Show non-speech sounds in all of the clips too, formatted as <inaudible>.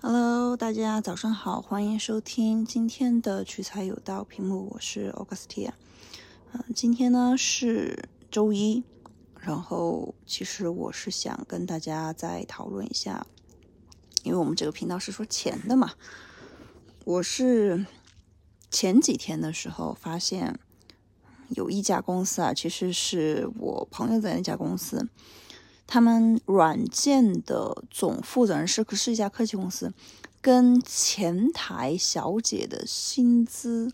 Hello，大家早上好，欢迎收听今天的取材有道屏幕，我是 Augustia。嗯，今天呢是周一，然后其实我是想跟大家再讨论一下，因为我们这个频道是说钱的嘛。我是前几天的时候发现有一家公司啊，其实是我朋友在那家公司。他们软件的总负责人是是一家科技公司，跟前台小姐的薪资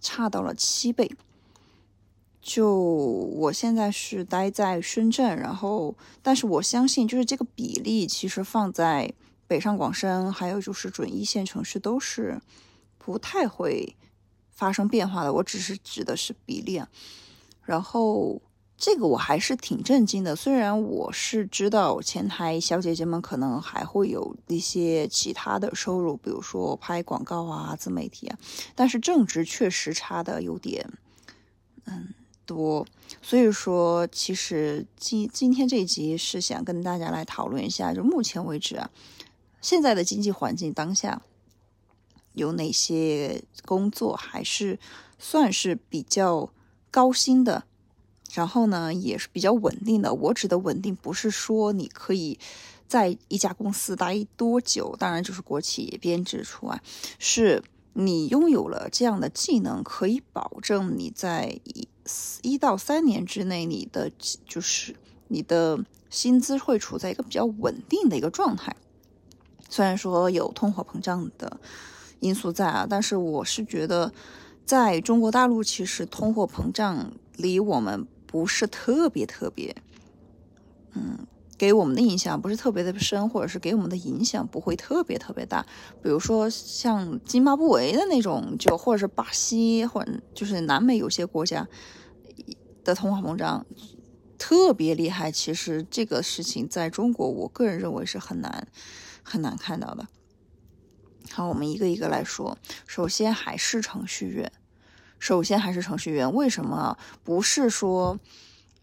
差到了七倍。就我现在是待在深圳，然后，但是我相信，就是这个比例其实放在北上广深，还有就是准一线城市都是不太会发生变化的。我只是指的是比例，啊，然后。这个我还是挺震惊的，虽然我是知道前台小姐姐们可能还会有一些其他的收入，比如说拍广告啊、自媒体啊，但是正职确实差的有点，嗯，多。所以说，其实今今天这一集是想跟大家来讨论一下，就目前为止啊，现在的经济环境当下有哪些工作还是算是比较高薪的。然后呢，也是比较稳定的。我指的稳定，不是说你可以在一家公司待多久，当然就是国企也编制除外，是你拥有了这样的技能，可以保证你在一一到三年之内，你的就是你的薪资会处在一个比较稳定的一个状态。虽然说有通货膨胀的因素在啊，但是我是觉得，在中国大陆，其实通货膨胀离我们。不是特别特别，嗯，给我们的印象不是特别的深，或者是给我们的影响不会特别特别大。比如说像津巴布韦的那种，就或者是巴西，或者就是南美有些国家的通货膨胀特别厉害。其实这个事情在中国，我个人认为是很难很难看到的。好，我们一个一个来说。首先还是程序员。首先还是程序员，为什么不是说，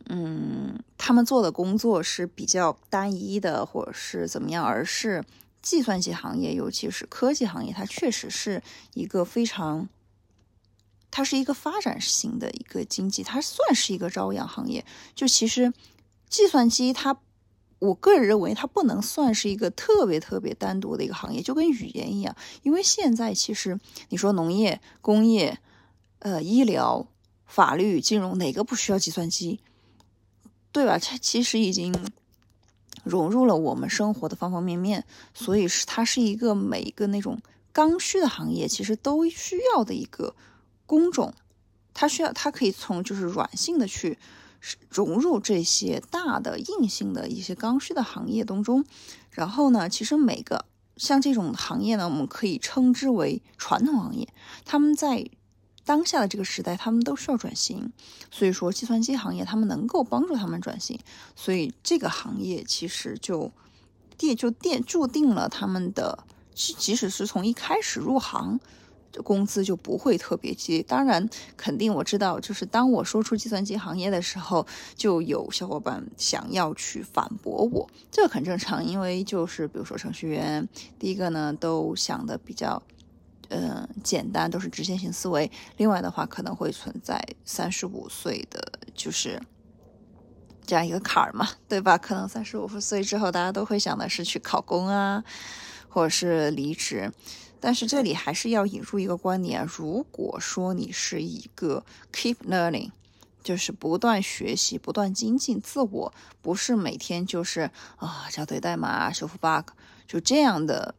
嗯，他们做的工作是比较单一的，或者是怎么样？而是计算机行业，尤其是科技行业，它确实是一个非常，它是一个发展型的一个经济，它算是一个朝阳行业。就其实计算机，它我个人认为它不能算是一个特别特别单独的一个行业，就跟语言一样，因为现在其实你说农业、工业。呃，医疗、法律、金融，哪个不需要计算机？对吧？它其实已经融入了我们生活的方方面面，所以是它是一个每一个那种刚需的行业，其实都需要的一个工种。它需要，它可以从就是软性的去融入这些大的硬性的一些刚需的行业当中。然后呢，其实每个像这种行业呢，我们可以称之为传统行业，他们在。当下的这个时代，他们都需要转型，所以说计算机行业他们能够帮助他们转型，所以这个行业其实就电就电注定了他们的，即即使是从一开始入行，工资就不会特别低。当然，肯定我知道，就是当我说出计算机行业的时候，就有小伙伴想要去反驳我，这个很正常，因为就是比如说程序员，第一个呢都想的比较。嗯，简单都是直线型思维。另外的话，可能会存在三十五岁的就是这样一个坎儿嘛，对吧？可能三十五岁之后，大家都会想的是去考公啊，或者是离职。但是这里还是要引入一个观点：如果说你是一个 keep learning，就是不断学习、不断精进自我，不是每天就是啊校对代码、修复 bug，就这样的。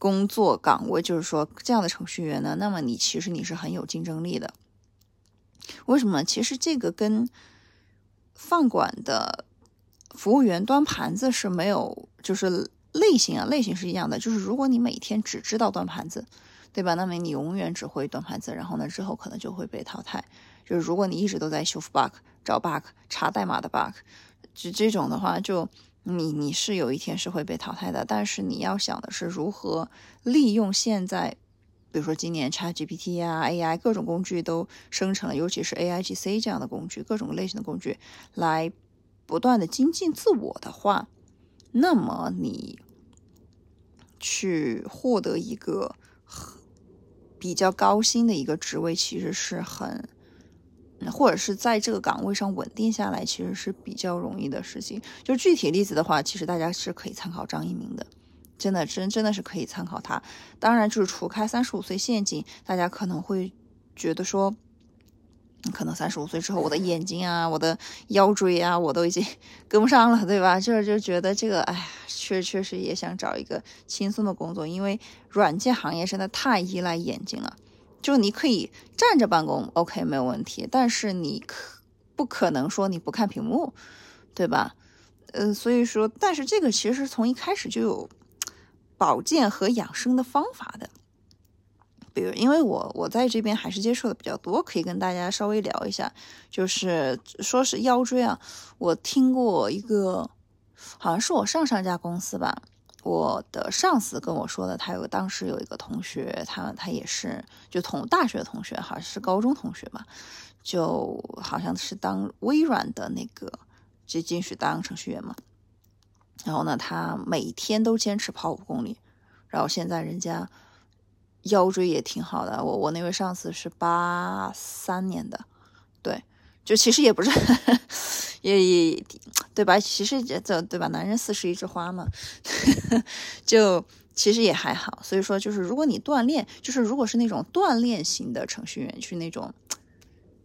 工作岗位就是说这样的程序员呢，那么你其实你是很有竞争力的。为什么？其实这个跟饭馆的服务员端盘子是没有，就是类型啊，类型是一样的。就是如果你每天只知道端盘子，对吧？那么你永远只会端盘子，然后呢之后可能就会被淘汰。就是如果你一直都在修复 bug、找 bug、查代码的 bug，就这种的话就。你你是有一天是会被淘汰的，但是你要想的是如何利用现在，比如说今年 ChatGPT 啊、AI 各种工具都生成了，尤其是 AIGC 这样的工具，各种类型的工具来不断的精进自我的话，那么你去获得一个比较高薪的一个职位，其实是很，或者是在这个岗位上稳定下来，其实是比较容易的事情。就具体例子的话，其实大家是可以参考张一鸣的，真的真真的是可以参考他。当然，就是除开三十五岁陷阱，大家可能会觉得说。可能三十五岁之后，我的眼睛啊，我的腰椎啊，我都已经 <laughs> 跟不上了，对吧？就是就觉得这个，哎呀，确确实也想找一个轻松的工作，因为软件行业真的太依赖眼睛了。就你可以站着办公，OK，没有问题，但是你可不可能说你不看屏幕，对吧？嗯，所以说，但是这个其实从一开始就有保健和养生的方法的。比如，因为我我在这边还是接触的比较多，可以跟大家稍微聊一下。就是说是腰椎啊，我听过一个，好像是我上上家公司吧，我的上司跟我说的，他有当时有一个同学，他他也是就同大学同学，好像是高中同学嘛，就好像是当微软的那个就进去当程序员嘛。然后呢，他每天都坚持跑五公里，然后现在人家。腰椎也挺好的，我我那位上司是八三年的，就其实也不是，也也对吧？其实这对吧？男人四十一枝花嘛，<laughs> 就其实也还好。所以说，就是如果你锻炼，就是如果是那种锻炼型的程序员，去那种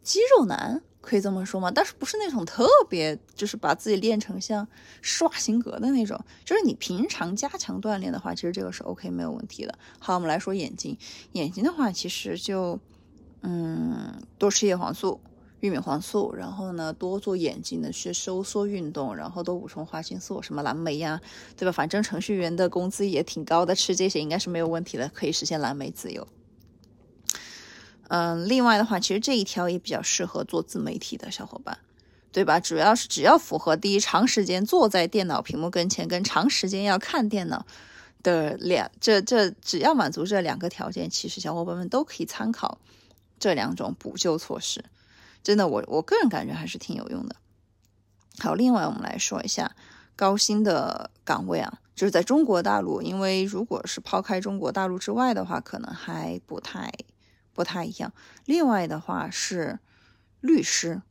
肌肉男。可以这么说吗？但是不是那种特别，就是把自己练成像施瓦辛格的那种，就是你平常加强锻炼的话，其实这个是 OK 没有问题的。好，我们来说眼睛，眼睛的话，其实就嗯，多吃叶黄素、玉米黄素，然后呢，多做眼睛的去收缩运动，然后多补充花青素，什么蓝莓呀，对吧？反正程序员的工资也挺高的，吃这些应该是没有问题的，可以实现蓝莓自由。嗯，另外的话，其实这一条也比较适合做自媒体的小伙伴，对吧？主要是只要符合第一，长时间坐在电脑屏幕跟前，跟长时间要看电脑的两，这这只要满足这两个条件，其实小伙伴们都可以参考这两种补救措施。真的，我我个人感觉还是挺有用的。好，另外我们来说一下高薪的岗位啊，就是在中国大陆，因为如果是抛开中国大陆之外的话，可能还不太。不太一样。另外的话是律师，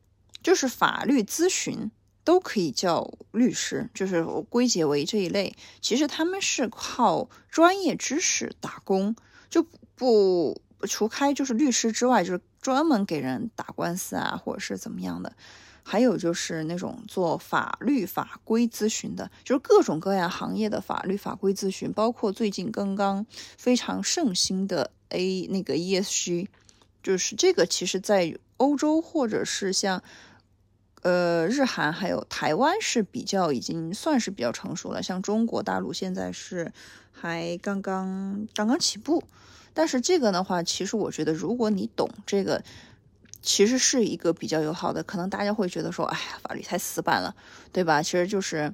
就是法律咨询都可以叫律师，就是我归结为这一类。其实他们是靠专业知识打工，就不除开就是律师之外，就是专门给人打官司啊，或者是怎么样的。还有就是那种做法律法规咨询的，就是各种各样行业的法律法规咨询，包括最近刚刚非常盛行的 A 那个 ESG，就是这个其实在欧洲或者是像呃日韩还有台湾是比较已经算是比较成熟了，像中国大陆现在是还刚刚刚刚起步，但是这个的话，其实我觉得如果你懂这个。其实是一个比较友好的，可能大家会觉得说，哎呀，法律太死板了，对吧？其实就是，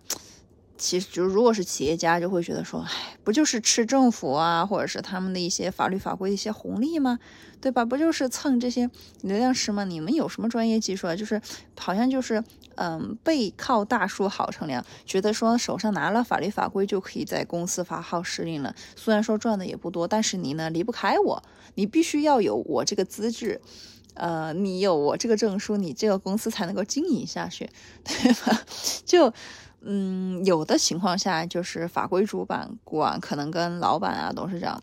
其实就如果是企业家，就会觉得说，哎，不就是吃政府啊，或者是他们的一些法律法规的一些红利吗？对吧？不就是蹭这些流量池吗？你们有什么专业技术啊？就是好像就是，嗯，背靠大树好乘凉，觉得说手上拿了法律法规就可以在公司发号施令了。虽然说赚的也不多，但是你呢离不开我，你必须要有我这个资质。呃，你有我这个证书，你这个公司才能够经营下去，对吧？<laughs> 就，嗯，有的情况下就是法规主管管可能跟老板啊、董事长，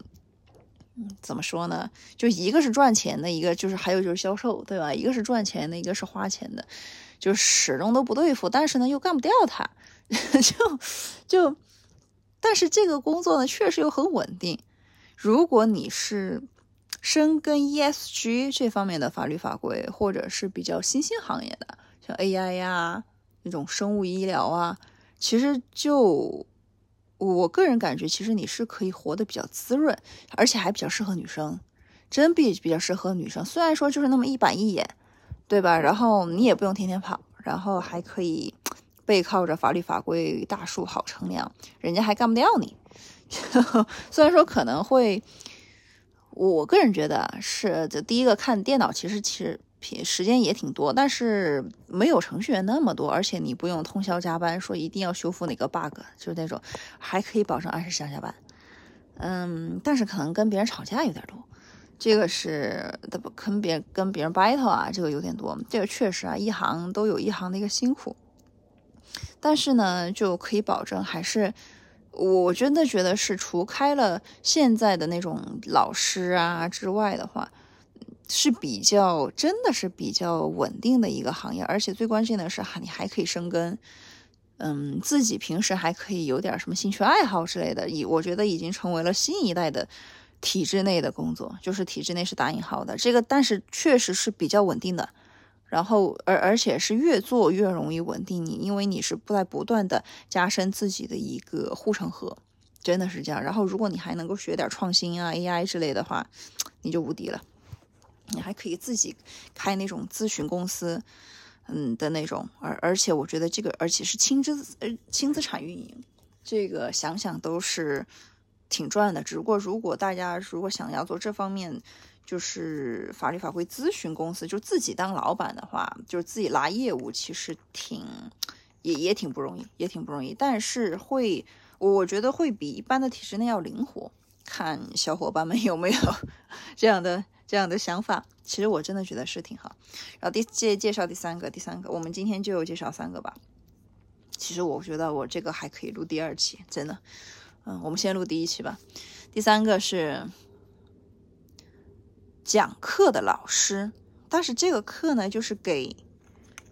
嗯，怎么说呢？就一个是赚钱的，一个就是还有就是销售，对吧？一个是赚钱的，一个是花钱的，就始终都不对付，但是呢又干不掉他，<laughs> 就就，但是这个工作呢确实又很稳定，如果你是。深耕 ESG 这方面的法律法规，或者是比较新兴行业的，像 AI 呀那种生物医疗啊，其实就我个人感觉，其实你是可以活得比较滋润，而且还比较适合女生，真比比较适合女生。虽然说就是那么一板一眼，对吧？然后你也不用天天跑，然后还可以背靠着法律法规大树好乘凉，人家还干不掉你。<laughs> 虽然说可能会。我个人觉得是，就第一个看电脑，其实其实时间也挺多，但是没有程序员那么多，而且你不用通宵加班，说一定要修复哪个 bug，就是那种还可以保证按时上下班。嗯，但是可能跟别人吵架有点多，这个是的不跟别跟别人 battle 啊，这个有点多，这个确实啊，一行都有一行的一个辛苦，但是呢，就可以保证还是。我真的觉得是，除开了现在的那种老师啊之外的话，是比较真的是比较稳定的一个行业，而且最关键的是哈，你还可以生根，嗯，自己平时还可以有点什么兴趣爱好之类的，已我觉得已经成为了新一代的体制内的工作，就是体制内是打引号的这个，但是确实是比较稳定的。然后，而而且是越做越容易稳定你，因为你是不在不断的加深自己的一个护城河，真的是这样。然后，如果你还能够学点创新啊、AI 之类的话，你就无敌了。你还可以自己开那种咨询公司，嗯的那种。而而且，我觉得这个，而且是轻资呃轻资产运营，这个想想都是挺赚的。只不过，如果大家如果想要做这方面，就是法律法规咨询公司，就自己当老板的话，就是自己拉业务，其实挺也也挺不容易，也挺不容易。但是会，我觉得会比一般的体制内要灵活。看小伙伴们有没有 <laughs> 这样的这样的想法？其实我真的觉得是挺好。然后第介介绍第三个，第三个，我们今天就介绍三个吧。其实我觉得我这个还可以录第二期，真的。嗯，我们先录第一期吧。第三个是。讲课的老师，但是这个课呢，就是给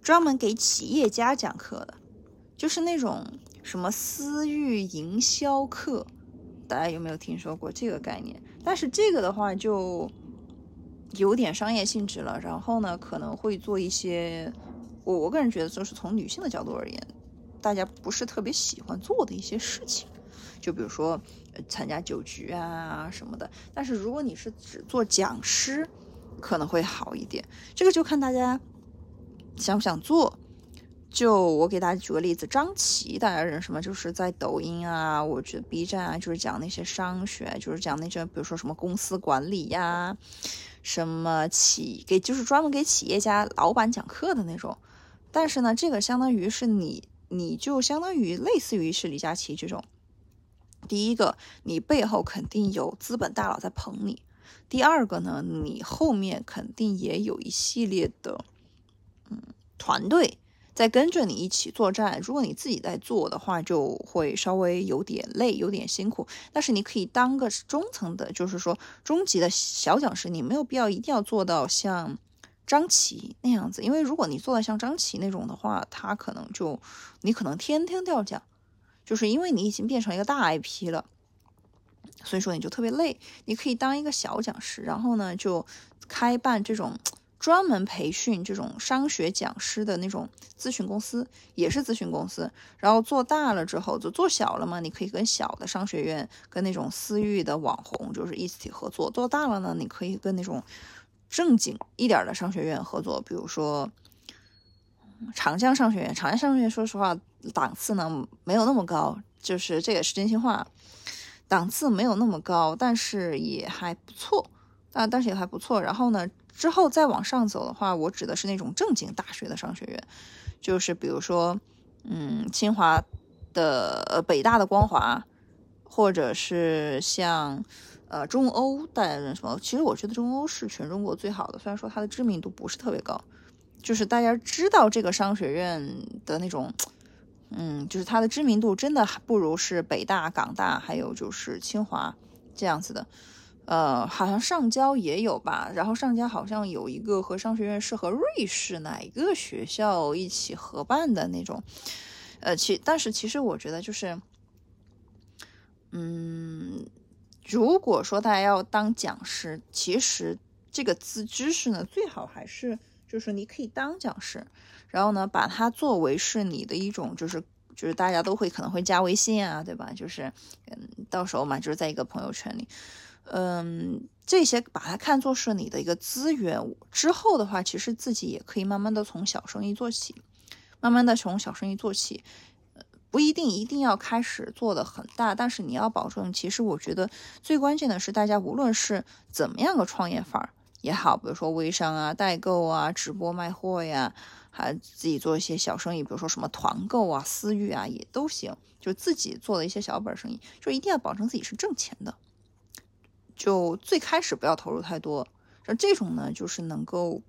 专门给企业家讲课的，就是那种什么私域营销课，大家有没有听说过这个概念？但是这个的话就有点商业性质了，然后呢，可能会做一些我我个人觉得，就是从女性的角度而言，大家不是特别喜欢做的一些事情。就比如说参加酒局啊什么的，但是如果你是只做讲师，可能会好一点。这个就看大家想不想做。就我给大家举个例子，张琪大家认识吗？就是在抖音啊，我觉得 B 站啊，就是讲那些商学，就是讲那些比如说什么公司管理呀，什么企给就是专门给企业家老板讲课的那种。但是呢，这个相当于是你，你就相当于类似于是李佳琦这种。第一个，你背后肯定有资本大佬在捧你；第二个呢，你后面肯定也有一系列的，嗯，团队在跟着你一起作战。如果你自己在做的话，就会稍微有点累，有点辛苦。但是你可以当个中层的，就是说中级的小讲师，你没有必要一定要做到像张琪那样子，因为如果你做到像张琪那种的话，他可能就你可能天天都要讲。就是因为你已经变成一个大 IP 了，所以说你就特别累。你可以当一个小讲师，然后呢就开办这种专门培训这种商学讲师的那种咨询公司，也是咨询公司。然后做大了之后就做小了嘛，你可以跟小的商学院、跟那种私域的网红就是一起合作。做大了呢，你可以跟那种正经一点的商学院合作，比如说。长江商学院，长江商学院，说实话，档次呢没有那么高，就是这也是真心话，档次没有那么高，但是也还不错，啊，但是也还不错。然后呢，之后再往上走的话，我指的是那种正经大学的商学院，就是比如说，嗯，清华的、呃，北大的光华，或者是像，呃，中欧，大家认识吗？其实我觉得中欧是全中国最好的，虽然说它的知名度不是特别高。就是大家知道这个商学院的那种，嗯，就是它的知名度真的不如是北大、港大，还有就是清华这样子的。呃，好像上交也有吧，然后上交好像有一个和商学院是和瑞士哪一个学校一起合办的那种。呃，其但是其实我觉得就是，嗯，如果说大家要当讲师，其实这个资知识呢，最好还是。就是你可以当讲师，然后呢，把它作为是你的一种，就是就是大家都会可能会加微信啊，对吧？就是嗯，到时候嘛，就是在一个朋友圈里，嗯，这些把它看作是你的一个资源。之后的话，其实自己也可以慢慢的从小生意做起，慢慢的从小生意做起，不一定一定要开始做的很大，但是你要保证，其实我觉得最关键的是，大家无论是怎么样个创业法儿。也好，比如说微商啊、代购啊、直播卖货呀，还自己做一些小生意，比如说什么团购啊、私域啊，也都行。就自己做的一些小本生意，就一定要保证自己是挣钱的，就最开始不要投入太多。像这种呢，就是能够，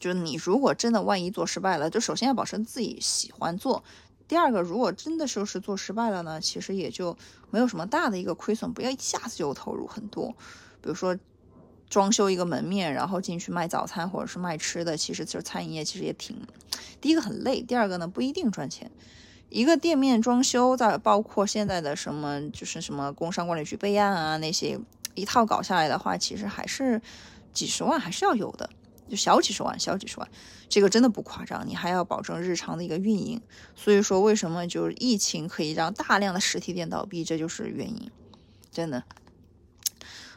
就是你如果真的万一做失败了，就首先要保证自己喜欢做。第二个，如果真的就是做失败了呢，其实也就没有什么大的一个亏损，不要一下子就投入很多。比如说装修一个门面，然后进去卖早餐或者是卖吃的，其实就是餐饮业，其实也挺，第一个很累，第二个呢不一定赚钱。一个店面装修，再包括现在的什么就是什么工商管理局备案啊那些，一套搞下来的话，其实还是几十万还是要有的。就小几十万，小几十万，这个真的不夸张。你还要保证日常的一个运营，所以说为什么就是疫情可以让大量的实体店倒闭，这就是原因。真的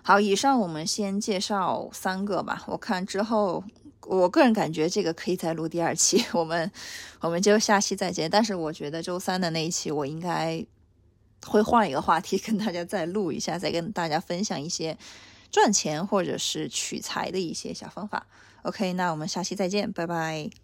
好，以上我们先介绍三个吧。我看之后，我个人感觉这个可以再录第二期，我们我们就下期再见。但是我觉得周三的那一期我应该会换一个话题跟大家再录一下，再跟大家分享一些赚钱或者是取财的一些小方法。OK，那我们下期再见，拜拜。